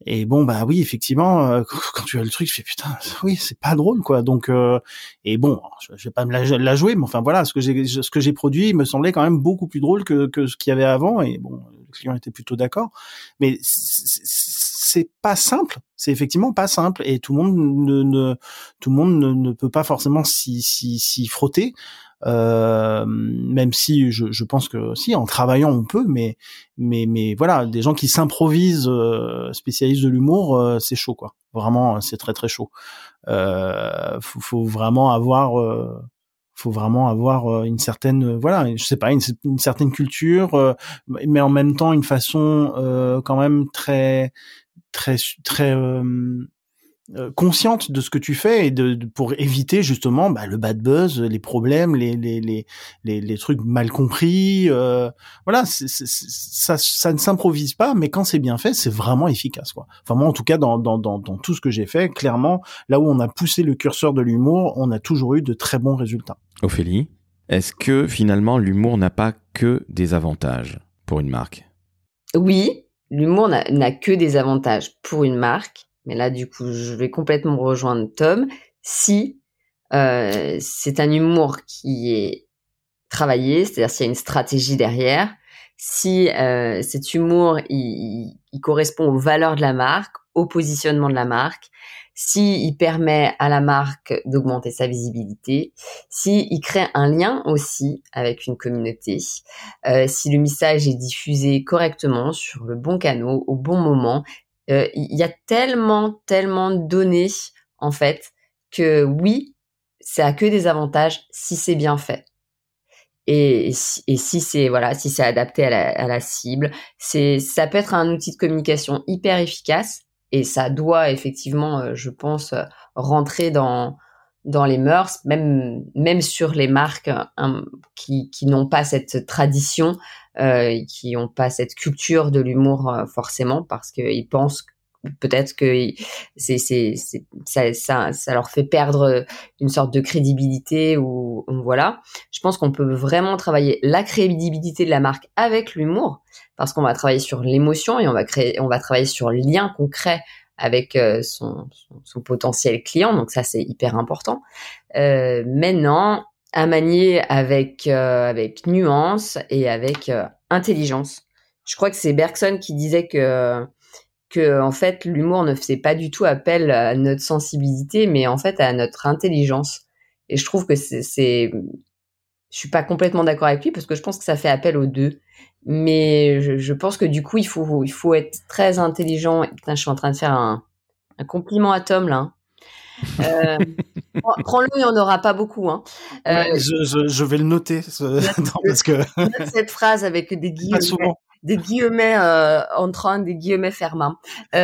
et bon bah oui effectivement euh, quand tu as le truc tu fais putain oui c'est pas drôle quoi. Donc euh, et bon je, vais pas me la, jouer mais enfin voilà ce que j'ai ce que j'ai produit me semblait quand même beaucoup plus drôle que, que ce qu'il y avait avant. Et bon le client était plutôt d'accord mais c'est pas simple c'est effectivement pas simple et tout le monde ne, ne tout le monde ne, peut pas forcément s'y s'y frotter euh, même si je, je, pense que si en travaillant on peut, mais mais mais voilà, des gens qui s'improvisent euh, spécialistes de l'humour, euh, c'est chaud quoi. Vraiment, c'est très très chaud. Euh, faut, faut vraiment avoir euh, faut vraiment avoir une certaine voilà je sais pas une, certaine culture mais en même temps une façon quand même très très très euh, consciente de ce que tu fais et de, pour éviter justement bah, le bad buzz, les problèmes, les les les les, les trucs mal compris. Euh, voilà, ça ça ne s'improvise pas, mais quand c'est bien fait, c'est vraiment efficace quoi. Enfin moi en tout cas dans dans dans, dans tout ce que j'ai fait, clairement là où on a poussé le curseur de l'humour, on a toujours eu de très bons résultats. Ophélie, est-ce que finalement l'humour n'a pas que des avantages pour une marque? Oui, l'humour n'a que des avantages pour une marque mais là du coup je vais complètement rejoindre Tom, si euh, c'est un humour qui est travaillé, c'est-à-dire s'il y a une stratégie derrière, si euh, cet humour il, correspond aux valeurs de la marque, au positionnement de la marque, si il permet à la marque d'augmenter sa visibilité, si il crée un lien aussi avec une communauté, euh, si le message est diffusé correctement sur le bon canal au bon moment euh, il y a tellement, tellement de données, en fait, que oui, ça a que des avantages si c'est bien fait. Et, si c'est voilà, si c'est adapté à la, cible, c'est ça peut être un outil de communication hyper efficace et ça doit effectivement, euh, je pense, rentrer dans dans les mœurs, même même sur les marques hein, qui n'ont pas cette tradition, euh, qui n'ont pas cette culture de l'humour euh, forcément, parce qu'ils pensent peut-être que c'est ça, ça leur fait perdre une sorte de crédibilité ou, voilà. Je pense qu'on peut vraiment travailler la crédibilité de la marque avec l'humour parce qu'on va travailler sur l'émotion et on va créer on va travailler sur le lien concret avec euh, son, son, potentiel client. Donc ça, c'est hyper important. Euh, maintenant, à manier avec euh, avec nuance et avec euh, intelligence. Je crois que c'est Bergson qui disait que que en fait l'humour ne fait pas du tout appel à notre sensibilité, mais en fait à notre intelligence. Et je trouve que c'est, je suis pas complètement d'accord avec lui parce que je pense que ça fait appel aux deux. Mais je, pense que du coup, il faut, il faut être très intelligent. Putain, je suis en train de faire un, un compliment à Tom là. Euh, Prends-le, il n'y en aura pas beaucoup. Hein. Euh, je, je, vais le noter parce que cette phrase avec des guillemets, des guillemets euh, des guillemets fermants.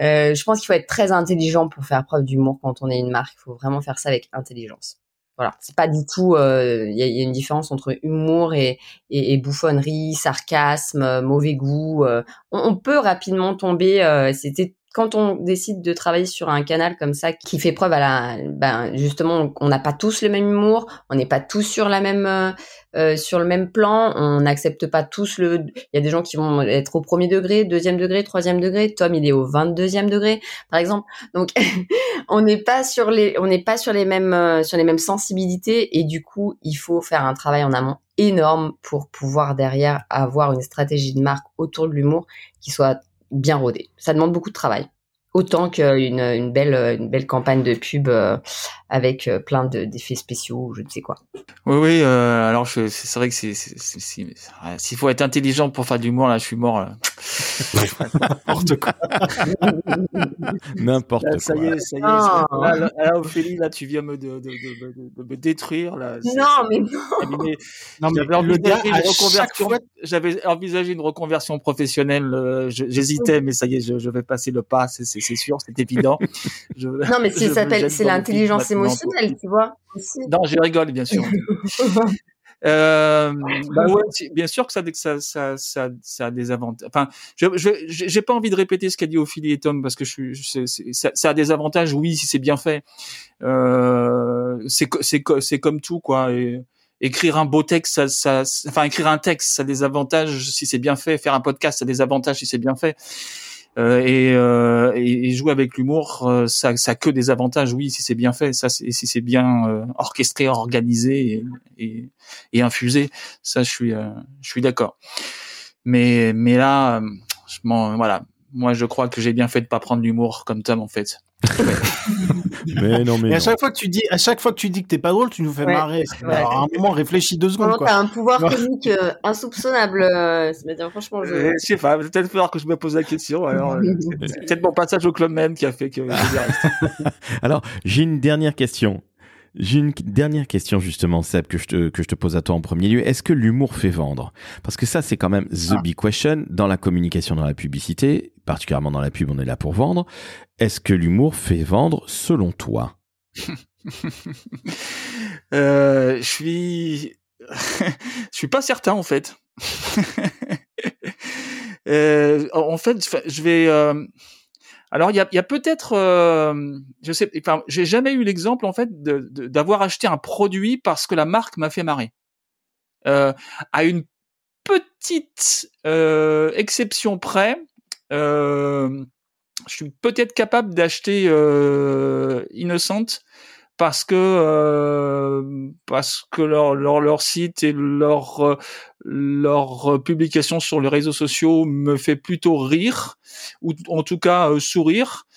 Euh, je pense qu'il faut être très intelligent pour faire preuve d'humour quand on est une marque. Il faut vraiment faire ça avec intelligence. Voilà, c'est pas du tout. Euh, il y, a, une différence entre humour et, et, et bouffonnerie, sarcasme, mauvais goût. On, on, peut rapidement tomber. C'était quand on décide de travailler sur un canal comme ça qui fait preuve à la, ben justement, on n'a pas tous le même humour, on n'est pas tous sur la même, euh, euh, sur le même plan, on n'accepte pas tous le. Il y a des gens qui vont être au premier degré, deuxième degré, troisième degré. Tom, il est au 22e degré, par exemple. Donc, on n'est pas sur les, on n'est pas sur les mêmes, euh, sur les mêmes sensibilités et du coup, il faut faire un travail en amont énorme pour pouvoir derrière avoir une stratégie de marque autour de l'humour qui soit bien rodé. Ça demande beaucoup de travail. Autant qu'une une belle, une belle campagne de pub euh, avec euh, plein d'effets spéciaux ou je ne sais quoi. Oui, oui. Euh, alors c'est vrai que c'est s'il faut être intelligent pour faire de l'humour, là, je suis mort. N'importe quoi. N'importe quoi. Ça y est, ça y est. Ah. Là, Ophélie, là, tu viens me de, de, de, me détruire. Là. Non, mais non. non j'avais envisagé, une reconversion. J'avais envisagé une reconversion professionnelle. Euh, j'hésitais, mais ça y est, je, je vais passer le pas. C'est sûr, c'est évident. Je, non, mais c'est l'intelligence émotionnelle, tu vois. Non, je rigole, bien sûr. Euh, bah ouais, bien sûr que ça, ça, ça, ça, ça a des avantages. Enfin, je, je, j'ai pas envie de répéter ce qu'a dit Ophélie et Tom parce que je ça, ça, a des avantages, oui, si c'est bien fait. Euh, c'est, c'est, c'est comme tout, quoi. Et, écrire un beau texte, ça, ça, enfin écrire un texte, ça a des avantages si c'est bien fait. Faire un podcast, ça a des avantages si c'est bien fait. Euh, et, euh, et, jouer avec l'humour, euh, ça, ça a que des avantages, oui, si c'est bien fait, ça, si c'est bien orchestré, organisé et, et, et, infusé, ça, je suis, je suis d'accord. Mais, mais là, je voilà, moi, je crois que j'ai bien fait de pas prendre l'humour comme Tom, en fait. mais non, mais. à chaque fois que tu dis, à chaque fois que tu dis que t'es pas drôle, tu nous fais marrer. Alors, à un moment, réfléchis deux secondes. T'as un pouvoir comique euh, insoupçonnable. Euh, franchement, je. je sais pas. Peut-être falloir que je me pose la question. Alors, euh, c'est peut-être mon passage au club même qui a fait que. alors, j'ai une dernière question. J'ai une dernière question justement, Seb, que je te, que je te pose à toi en premier lieu. Est-ce que l'humour fait vendre? Parce que ça, c'est quand même the ah. big question dans la communication, dans la publicité, particulièrement dans la pub, on est là pour vendre. Est-ce que l'humour fait vendre selon toi? Euh, Je suis, je suis pas certain en fait. euh, en fait, je vais. Euh alors il y a, peut-être, euh, je sais, enfin, j'ai jamais eu l'exemple en fait d'avoir acheté un produit parce que la marque m'a fait marrer. Euh, à une petite euh, exception près, je suis peut-être capable d'acheter Innocent parce que euh, parce que leur, leur leur site et leur leur publication sur les réseaux sociaux me fait plutôt rire ou en tout cas euh, sourire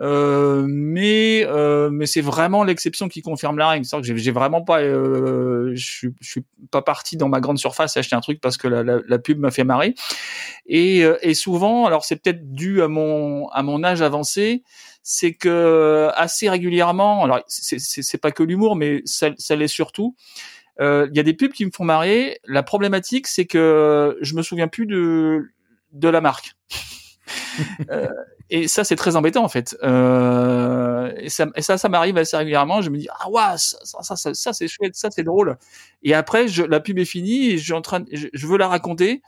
euh, mais euh, mais c'est vraiment l'exception qui confirme la règle. C'est que j'ai vraiment pas, euh, je, suis, pas parti dans ma grande surface acheter un truc parce que la, pub m'a fait marrer. Et, et souvent, alors c'est peut-être dû à mon à mon âge avancé, c'est que assez régulièrement, alors c'est pas que l'humour, mais ça, ça l'est surtout. Il y a des pubs qui me font marrer. La problématique, c'est que je me souviens plus de de la marque. Euh, et ça, c'est très embêtant en fait. Euh, et ça, et ça, ça m'arrive assez régulièrement. Je me dis ah ouais, ça, ça, ça, ça c'est chouette, ça c'est drôle. Et après, je, la pub est finie et je suis en train, je, je veux la raconter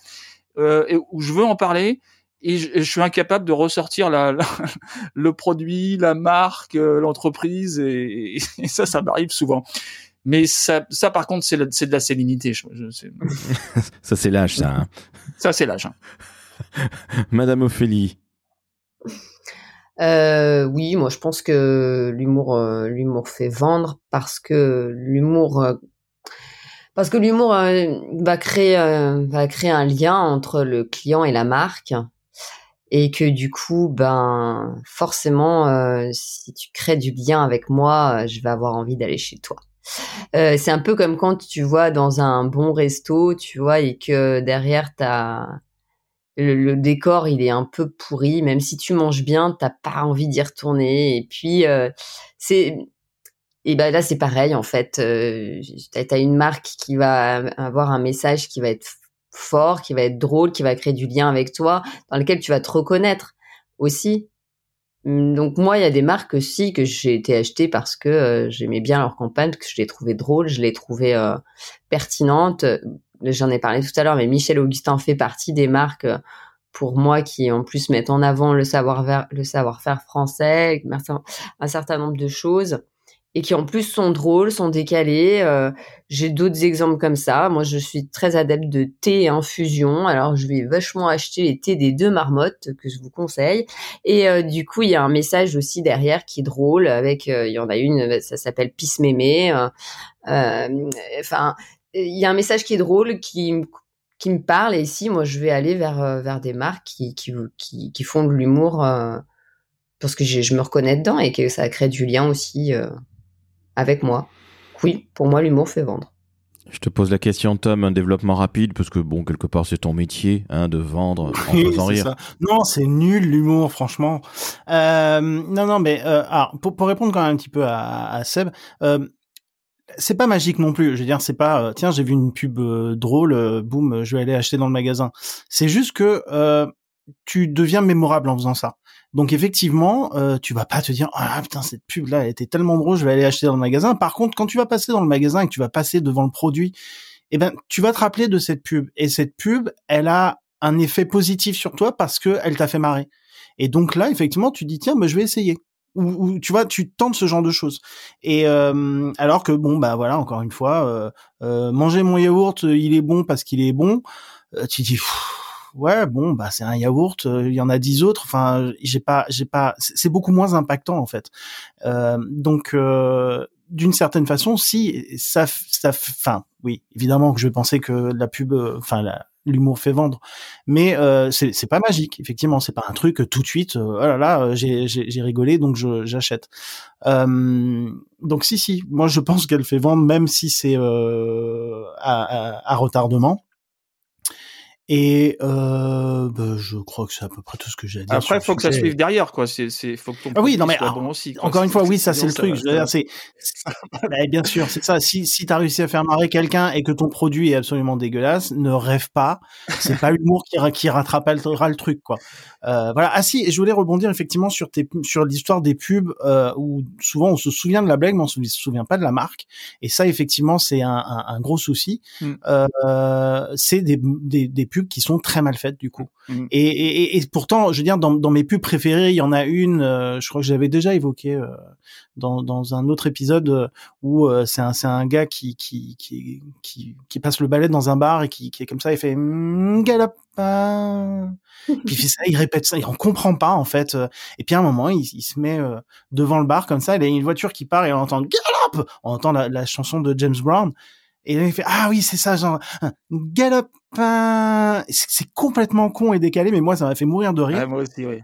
euh, et, ou je veux en parler et je, je suis incapable de ressortir la, la, le produit, la marque, euh, l'entreprise et, et, ça, ça m'arrive souvent. Mais ça, ça par contre, c'est de la sérénité. Je, je, ça, c'est l'âge, ça. Hein. Ça, c'est l'âge. Hein. Madame Ophélie. Euh, oui, moi je pense que l'humour, euh, l'humour fait vendre parce que l'humour, euh, parce que l'humour va créer, va créer un lien entre le client et la marque et que du coup, ben forcément, si tu crées du lien avec moi, je vais avoir envie d'aller chez toi. c'est un peu comme quand tu vois dans un bon resto, tu vois, et que derrière t'as le, décor il est un peu pourri. Même si tu manges bien t'as pas envie d'y retourner. Et puis euh, c'est et ben là c'est pareil en fait euh, t'as as une marque qui va avoir un message qui va être fort qui va être drôle qui va créer du lien avec toi dans lequel tu vas te reconnaître aussi. Hum, donc moi il y a des marques aussi que j'ai été acheter parce que euh, j'aimais bien leur campagne que je les trouvais drôles je les trouvais euh, pertinentes j'en ai parlé tout à l'heure, mais Michel Augustin fait partie des marques euh, pour moi qui en plus mettent en avant le savoir-faire le savoir-faire français, un certain nombre de choses et qui en plus sont drôles, sont décalés. Euh, j'ai d'autres exemples comme ça. Moi, je suis très adepte de thé et infusion. Alors, je vais vachement acheter les thés des deux marmottes que je vous conseille. Et euh, du coup, il y a un message aussi derrière qui est drôle. Avec, il y en a une, ça s'appelle Pisse Mémé. Enfin, il y a un message qui est drôle, qui, qui me parle. Et ici, moi, je vais aller vers, euh, vers des marques qui, qui, qui, qui font de l'humour euh, parce que je me reconnais dedans et que ça crée du lien aussi euh, avec moi. Oui, pour moi, l'humour fait vendre. Je te pose la question, Tom, un développement rapide, parce que bon, quelque part, c'est ton métier, hein, de vendre en faisant rire. Ça. Non, c'est nul l'humour, franchement. Euh, non, non, mais euh, alors, pour, pour répondre quand même un petit peu à, à Seb, euh, c'est pas magique non plus. Je veux dire, c'est pas euh, tiens, j'ai vu une pub euh, drôle, euh, boum, je vais aller acheter dans le magasin. C'est juste que tu deviens mémorable en faisant ça. Donc effectivement, tu vas pas te dire ah putain cette pub là elle était tellement drôle, je vais aller acheter dans le magasin. Par contre, quand tu vas passer dans le magasin et que tu vas passer devant le produit eh ben tu vas te rappeler de cette pub et cette pub, elle a un effet positif sur toi parce que elle t'a fait marrer. Et donc là, effectivement, tu dis tiens, bah, je vais essayer. Ou, tu vois, tu tentes ce genre de choses. Et euh, alors que bon, bah voilà, encore une fois, euh, euh, manger mon yaourt, il est bon parce qu'il est bon. tu dis ouais, bon, bah c'est un yaourt, il y en a dix autres. Enfin, j'ai pas, j'ai pas, c'est beaucoup moins impactant en fait. donc d'une certaine façon, si ça, ça, enfin, oui, évidemment que je vais penser que la pub, enfin, la, l'humour fait vendre. Mais euh, c'est pas magique, effectivement. C'est pas un truc tout de suite. Euh, oh là là, euh, j'ai rigolé, donc j'achète. Euh, donc si si, moi je pense qu'elle fait vendre, même si c'est euh, à, retardement. Et euh, bah, je crois que c'est à peu près tout ce que j'ai à dire. Après, il faut que ça suive derrière, quoi. C'est, c'est, faut que ton ah oui, non mais bon aussi, encore une fois, oui, ça c'est le truc. c'est, bah, bien sûr, c'est ça. Si si t'as réussi à faire marrer quelqu'un et que ton produit est absolument dégueulasse, ne rêve pas. C'est pas l'humour qui qui rattrapera le truc, quoi. Euh, voilà. Ah si, je voulais rebondir effectivement sur tes sur l'histoire des pubs euh, où souvent on se souvient de la blague, mais on se souvient pas de la marque. Et ça, effectivement, c'est un, un, un, gros souci. Mm. Euh, c'est des, des, des pubs qui sont très mal faites du coup. Mm. Et, et, et, pourtant, je veux dire, dans, dans mes pubs préférées, il y en a une, euh, je crois que j'avais déjà évoqué euh, dans, dans un autre épisode euh, où c'est un, c'est un gars qui, qui, qui, qui, qui passe le balai dans un bar et qui, qui est comme ça, il fait galopin. puis il fait ça, il répète ça, il en comprend pas en fait. Et puis à un moment, il, il se met devant le bar comme ça, il y a une voiture qui part et on entend galop, on entend la, la chanson de James Brown. Et là, il fait ah oui c'est ça genre galopin. C'est complètement con et décalé, mais moi ça m'a fait mourir de rire. moi aussi oui.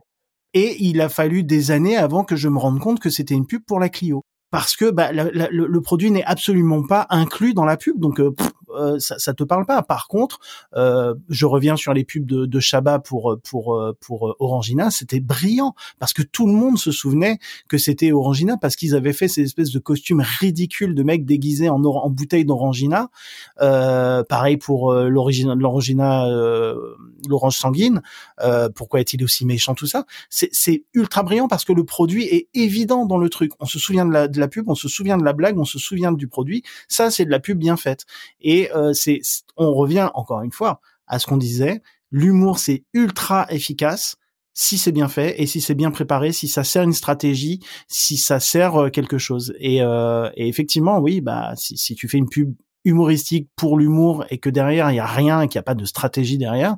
Et il a fallu des années avant que je me rende compte que c'était une pub pour la Clio parce que bah, le, produit n'est absolument pas inclus dans la pub, donc euh, euh, ça, ça te parle pas. Par contre, euh, je reviens sur les pubs de, de Chabat pour pour pour Orangina, c'était brillant parce que tout le monde se souvenait que c'était Orangina parce qu'ils avaient fait ces espèces de costumes ridicules de mecs déguisés en, en bouteille d'Orangina. pareil pour l'origine l'Orangina, l'orange sanguine. pourquoi est-il aussi méchant tout ça? C'est ultra brillant parce que le produit est évident dans le truc. On se souvient de la la pub, on se souvient de la blague, on se souvient du produit. Ça, c'est de la pub bien faite. Et euh, c'est, on revient encore une fois à ce qu'on disait. L'humour, c'est ultra efficace si c'est bien fait et si c'est bien préparé, si ça sert une stratégie, si ça sert euh, quelque chose. Et, euh, et effectivement, oui, bah si, si, tu fais une pub humoristique pour l'humour et que derrière il y a rien, qu'il n'y a pas de stratégie derrière,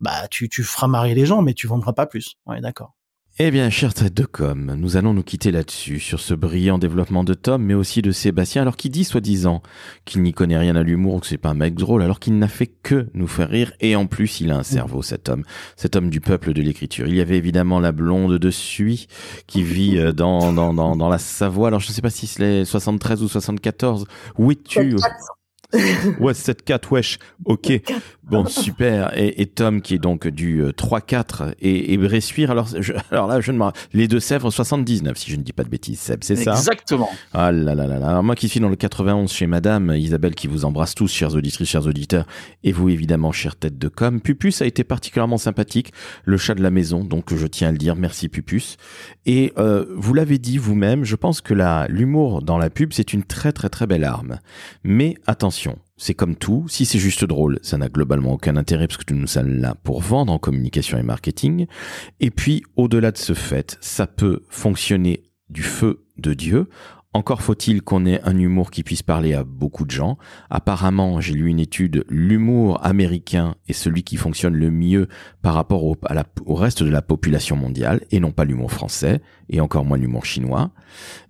bah tu, tu feras marrer les gens, mais tu vendras pas plus. Ouais, d'accord. Eh bien, cher tête de com, nous allons nous quitter là-dessus, sur ce brillant développement de Tom, mais aussi de Sébastien, alors qu'il dit soi-disant qu'il n'y connaît rien à l'humour, que c'est pas un mec drôle, alors qu'il n'a fait que nous faire rire, et en plus, il a un cerveau, cet homme, cet homme du peuple de l'écriture. Il y avait évidemment la blonde de Suy, qui vit euh, dans, dans, dans, dans la Savoie, alors je ne sais pas si c'est 73 ou 74, où es-tu? Ouais, 7-4, wesh. Ok. Bon, super. Et, et, Tom, qui est donc du 3-4, euh, et, et Bressuire, alors, je, alors là, je ne Les Deux-Sèvres, 79, si je ne dis pas de bêtises, Seb, c'est ça? Exactement. Ah là là là là. Alors, moi qui suis dans le 91 chez Madame, Isabelle qui vous embrasse tous, chers auditrices, chers auditeurs, et vous évidemment, chère tête de com. Pupus a été particulièrement sympathique, le chat de la maison, donc je tiens à le dire, merci Pupus. Et euh, vous l'avez dit vous-même, je pense que la l'humour dans la pub, c'est une très très très belle arme. Mais attention, c'est comme tout, si c'est juste drôle, ça n'a globalement aucun intérêt parce que nous sommes là pour vendre en communication et marketing. Et puis, au-delà de ce fait, ça peut fonctionner du feu de Dieu. Encore faut-il qu'on ait un humour qui puisse parler à beaucoup de gens. Apparemment, j'ai lu une étude, l'humour américain est celui qui fonctionne le mieux par rapport au, au reste de la population mondiale, et non pas l'humour français, et encore moins l'humour chinois.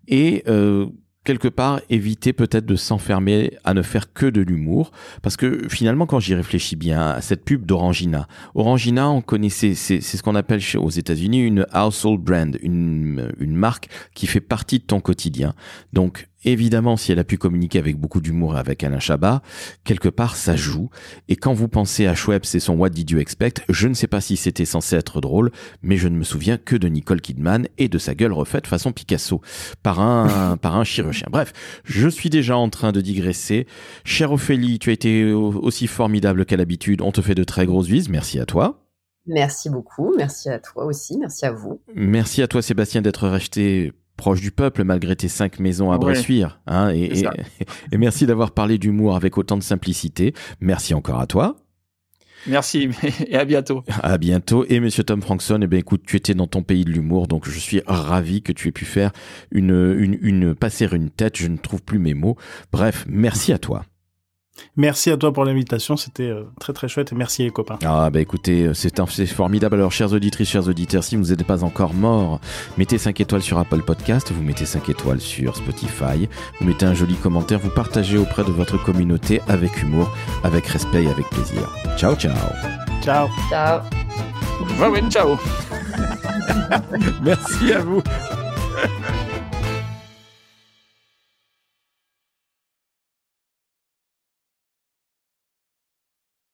Et euh, quelque part éviter peut-être de s'enfermer à ne faire que de l'humour. Parce que finalement quand j'y réfléchis bien à cette pub d'Orangina. Orangina on connaissait c'est ce qu'on appelle aux États-Unis une household brand une une marque qui fait partie de ton quotidien. Donc Évidemment, si elle a pu communiquer avec beaucoup d'humour avec Alain Chabat, quelque part ça joue. Et quand vous pensez à Schweppes et son What Did You Expect, je ne sais pas si c'était censé être drôle, mais je ne me souviens que de Nicole Kidman et de sa gueule refaite façon Picasso par un par un chirurgien. Bref, je suis déjà en train de digresser. Chère Ophélie, tu as été aussi formidable qu'à l'habitude. On te fait de très grosses vises. Merci à toi. Merci beaucoup. Merci à toi aussi. Merci à vous. Merci à toi, Sébastien, d'être resté proche du peuple malgré tes cinq maisons à Ouais. Bressuire. Hein, et, et, et merci d'avoir parlé d'humour avec autant de simplicité. Merci encore à toi. Merci et à bientôt. À bientôt. Et monsieur Tom Frankson, eh ben écoute, tu étais dans ton pays de l'humour, donc je suis ravi que tu aies pu faire une, une, une, passer une tête. Je ne trouve plus mes mots. Bref, merci à toi. Merci à toi pour l'invitation, c'était euh, très très chouette et merci les copains. Ah bah écoutez, c'est un- c'est formidable. Alors chères auditrices, chers auditeurs, si vous n'êtes pas encore morts, mettez 5 étoiles sur Apple Podcast, vous mettez 5 étoiles sur Spotify, vous mettez un joli commentaire, vous partagez auprès de votre communauté avec humour, avec respect et avec plaisir. Ciao ciao. Ciao Ciao. Ouais, ouais, ciao. Merci à vous.